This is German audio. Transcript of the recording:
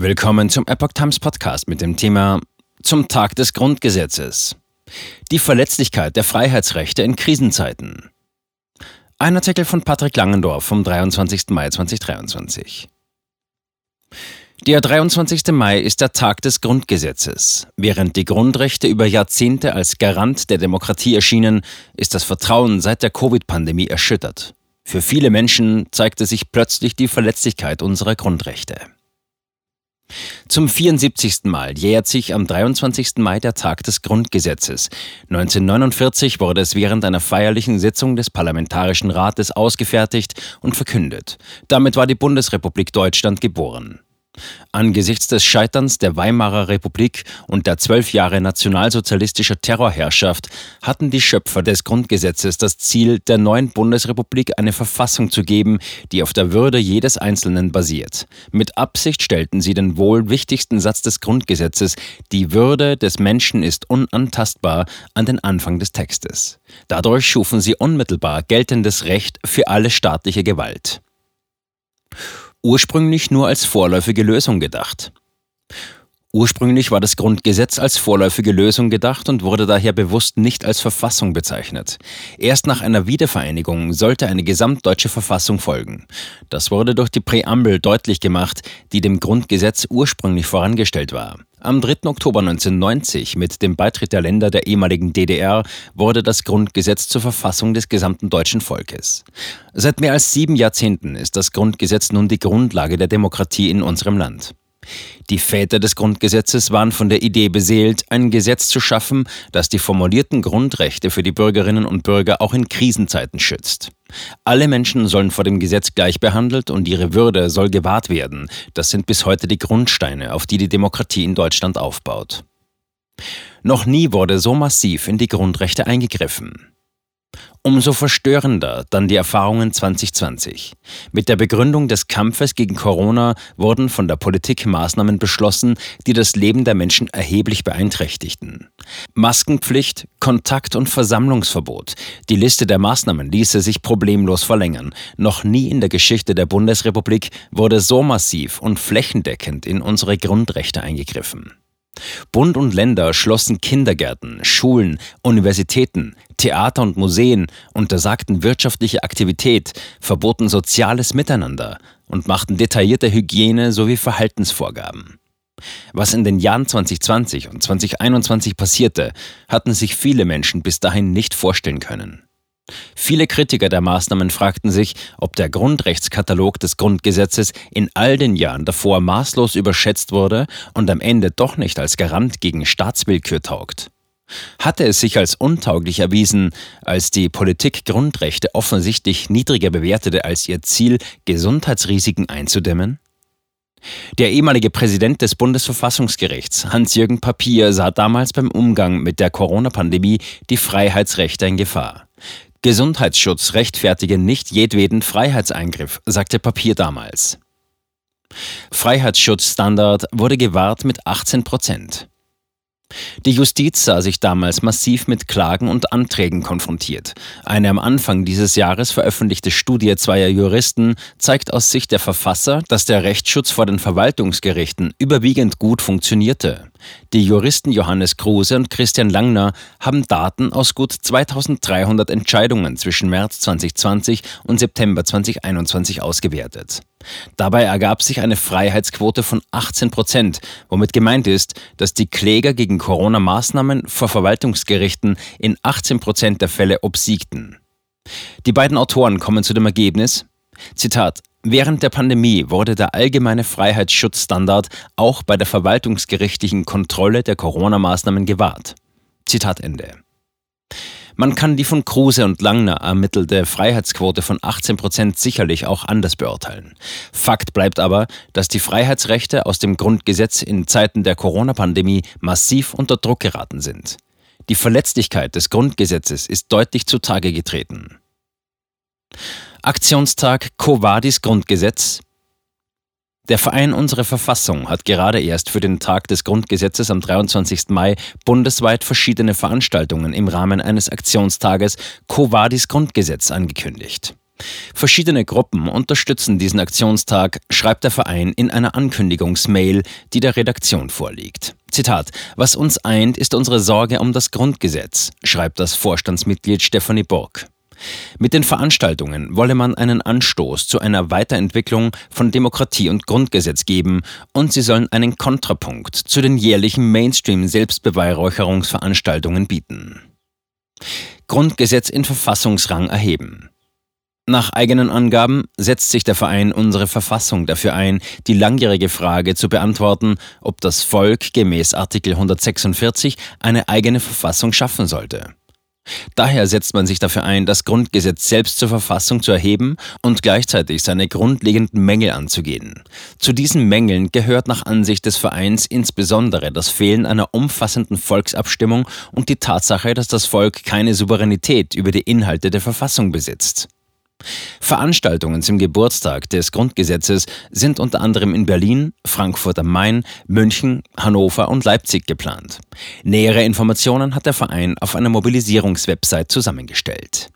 Willkommen zum Epoch Times Podcast mit dem Thema Zum Tag des Grundgesetzes. Die Verletzlichkeit der Freiheitsrechte in Krisenzeiten. Ein Artikel von Patrick Langendorf vom 23. Mai 2023. Der 23. Mai ist der Tag des Grundgesetzes. Während die Grundrechte über Jahrzehnte als Garant der Demokratie erschienen, ist das Vertrauen seit der Covid-Pandemie erschüttert. Für viele Menschen zeigte sich plötzlich die Verletzlichkeit unserer Grundrechte. Zum 74. Mal jährt sich am 23. Mai der Tag des Grundgesetzes. 1949 wurde es während einer feierlichen Sitzung des Parlamentarischen Rates ausgefertigt und verkündet. Damit war die Bundesrepublik Deutschland geboren. Angesichts des Scheiterns der Weimarer Republik und der zwölf Jahre nationalsozialistischer Terrorherrschaft hatten die Schöpfer des Grundgesetzes das Ziel, der neuen Bundesrepublik eine Verfassung zu geben, die auf der Würde jedes Einzelnen basiert. Mit Absicht stellten sie den wohl wichtigsten Satz des Grundgesetzes, die Würde des Menschen ist unantastbar, an den Anfang des Textes. Dadurch schufen sie unmittelbar geltendes Recht für alle staatliche Gewalt ursprünglich nur als vorläufige Lösung gedacht. Ursprünglich war das Grundgesetz als vorläufige Lösung gedacht und wurde daher bewusst nicht als Verfassung bezeichnet. Erst nach einer Wiedervereinigung sollte eine gesamtdeutsche Verfassung folgen. Das wurde durch die Präambel deutlich gemacht, die dem Grundgesetz ursprünglich vorangestellt war. Am 3. Oktober 1990 mit dem Beitritt der Länder der ehemaligen DDR wurde das Grundgesetz zur Verfassung des gesamten deutschen Volkes. Seit mehr als sieben Jahrzehnten ist das Grundgesetz nun die Grundlage der Demokratie in unserem Land. Die Väter des Grundgesetzes waren von der Idee beseelt, ein Gesetz zu schaffen, das die formulierten Grundrechte für die Bürgerinnen und Bürger auch in Krisenzeiten schützt. Alle Menschen sollen vor dem Gesetz gleich behandelt und ihre Würde soll gewahrt werden. Das sind bis heute die Grundsteine, auf die die Demokratie in Deutschland aufbaut. Noch nie wurde so massiv in die Grundrechte eingegriffen. Umso verstörender dann die Erfahrungen 2020. Mit der Begründung des Kampfes gegen Corona wurden von der Politik Maßnahmen beschlossen, die das Leben der Menschen erheblich beeinträchtigten. Maskenpflicht, Kontakt- und Versammlungsverbot. Die Liste der Maßnahmen ließe sich problemlos verlängern. Noch nie in der Geschichte der Bundesrepublik wurde so massiv und flächendeckend in unsere Grundrechte eingegriffen. Bund und Länder schlossen Kindergärten, Schulen, Universitäten, Theater und Museen, untersagten wirtschaftliche Aktivität, verboten soziales Miteinander und machten detaillierte Hygiene sowie Verhaltensvorgaben. Was in den Jahren 2020 und 2021 passierte, hatten sich viele Menschen bis dahin nicht vorstellen können. Viele Kritiker der Maßnahmen fragten sich, ob der Grundrechtskatalog des Grundgesetzes in all den Jahren davor maßlos überschätzt wurde und am Ende doch nicht als Garant gegen Staatswillkür taugt. Hatte es sich als untauglich erwiesen, als die Politik Grundrechte offensichtlich niedriger bewertete als ihr Ziel, Gesundheitsrisiken einzudämmen? Der ehemalige Präsident des Bundesverfassungsgerichts, Hans-Jürgen Papier, sah damals beim Umgang mit der Corona-Pandemie die Freiheitsrechte in Gefahr. Gesundheitsschutz rechtfertige nicht jedweden Freiheitseingriff, sagte Papier damals. Freiheitsschutzstandard wurde gewahrt mit 18 Prozent. Die Justiz sah sich damals massiv mit Klagen und Anträgen konfrontiert. Eine am Anfang dieses Jahres veröffentlichte Studie zweier Juristen zeigt aus Sicht der Verfasser, dass der Rechtsschutz vor den Verwaltungsgerichten überwiegend gut funktionierte. Die Juristen Johannes Kruse und Christian Langner haben Daten aus gut 2300 Entscheidungen zwischen März 2020 und September 2021 ausgewertet. Dabei ergab sich eine Freiheitsquote von 18 Prozent, womit gemeint ist, dass die Kläger gegen Corona-Maßnahmen vor Verwaltungsgerichten in 18 Prozent der Fälle obsiegten. Die beiden Autoren kommen zu dem Ergebnis, Zitat, Während der Pandemie wurde der allgemeine Freiheitsschutzstandard auch bei der verwaltungsgerichtlichen Kontrolle der Corona-Maßnahmen gewahrt. Zitat Ende. Man kann die von Kruse und Langner ermittelte Freiheitsquote von 18 Prozent sicherlich auch anders beurteilen. Fakt bleibt aber, dass die Freiheitsrechte aus dem Grundgesetz in Zeiten der Corona-Pandemie massiv unter Druck geraten sind. Die Verletzlichkeit des Grundgesetzes ist deutlich zutage getreten. Aktionstag Covadis Grundgesetz der Verein Unsere Verfassung hat gerade erst für den Tag des Grundgesetzes am 23. Mai bundesweit verschiedene Veranstaltungen im Rahmen eines Aktionstages Covadis Grundgesetz angekündigt. Verschiedene Gruppen unterstützen diesen Aktionstag, schreibt der Verein in einer Ankündigungsmail, die der Redaktion vorliegt. Zitat: Was uns eint, ist unsere Sorge um das Grundgesetz, schreibt das Vorstandsmitglied Stefanie Burg. Mit den Veranstaltungen wolle man einen Anstoß zu einer Weiterentwicklung von Demokratie und Grundgesetz geben und sie sollen einen Kontrapunkt zu den jährlichen Mainstream-Selbstbeweihräucherungsveranstaltungen bieten. Grundgesetz in Verfassungsrang erheben. Nach eigenen Angaben setzt sich der Verein Unsere Verfassung dafür ein, die langjährige Frage zu beantworten, ob das Volk gemäß Artikel 146 eine eigene Verfassung schaffen sollte. Daher setzt man sich dafür ein, das Grundgesetz selbst zur Verfassung zu erheben und gleichzeitig seine grundlegenden Mängel anzugehen. Zu diesen Mängeln gehört nach Ansicht des Vereins insbesondere das Fehlen einer umfassenden Volksabstimmung und die Tatsache, dass das Volk keine Souveränität über die Inhalte der Verfassung besitzt. Veranstaltungen zum Geburtstag des Grundgesetzes sind unter anderem in Berlin, Frankfurt am Main, München, Hannover und Leipzig geplant. Nähere Informationen hat der Verein auf einer Mobilisierungswebsite zusammengestellt.